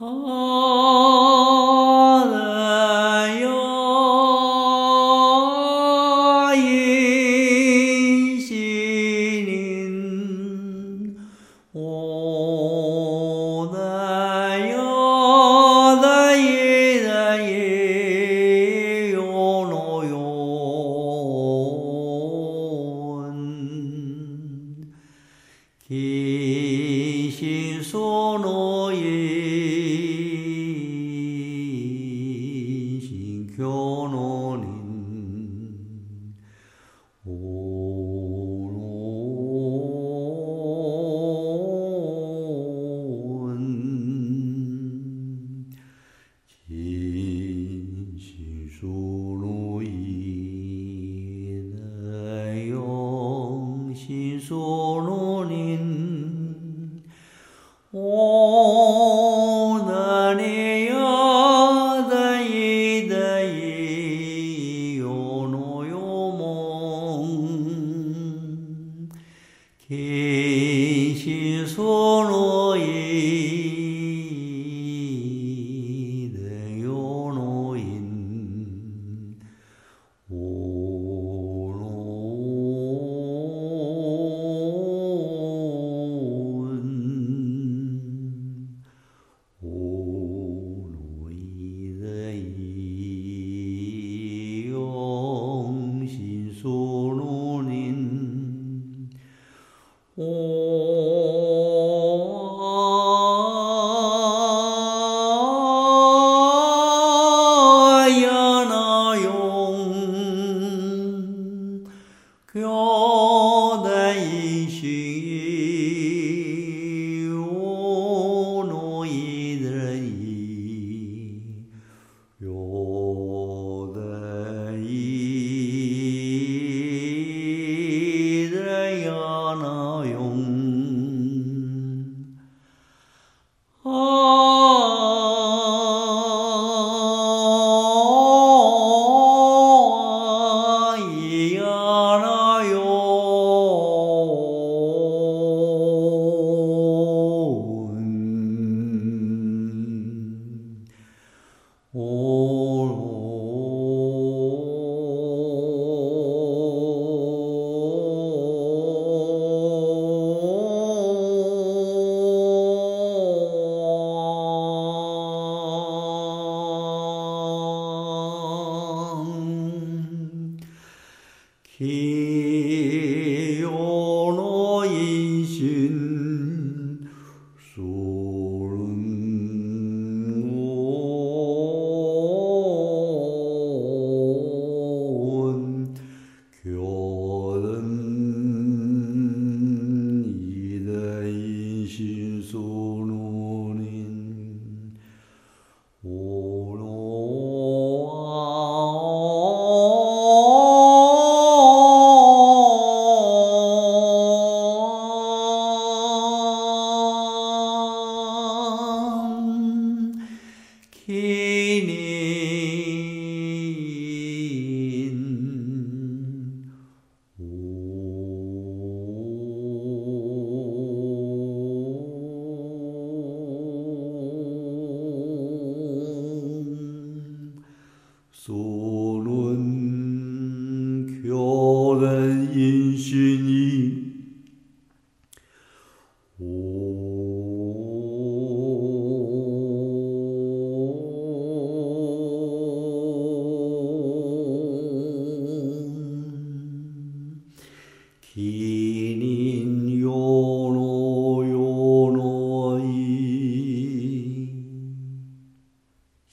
Yeah. 主路易来用心说罗林，我那里呀的一的一有诺有梦，听心说罗音。Oh. 哟. Keep. sono 所论교련인신이 기린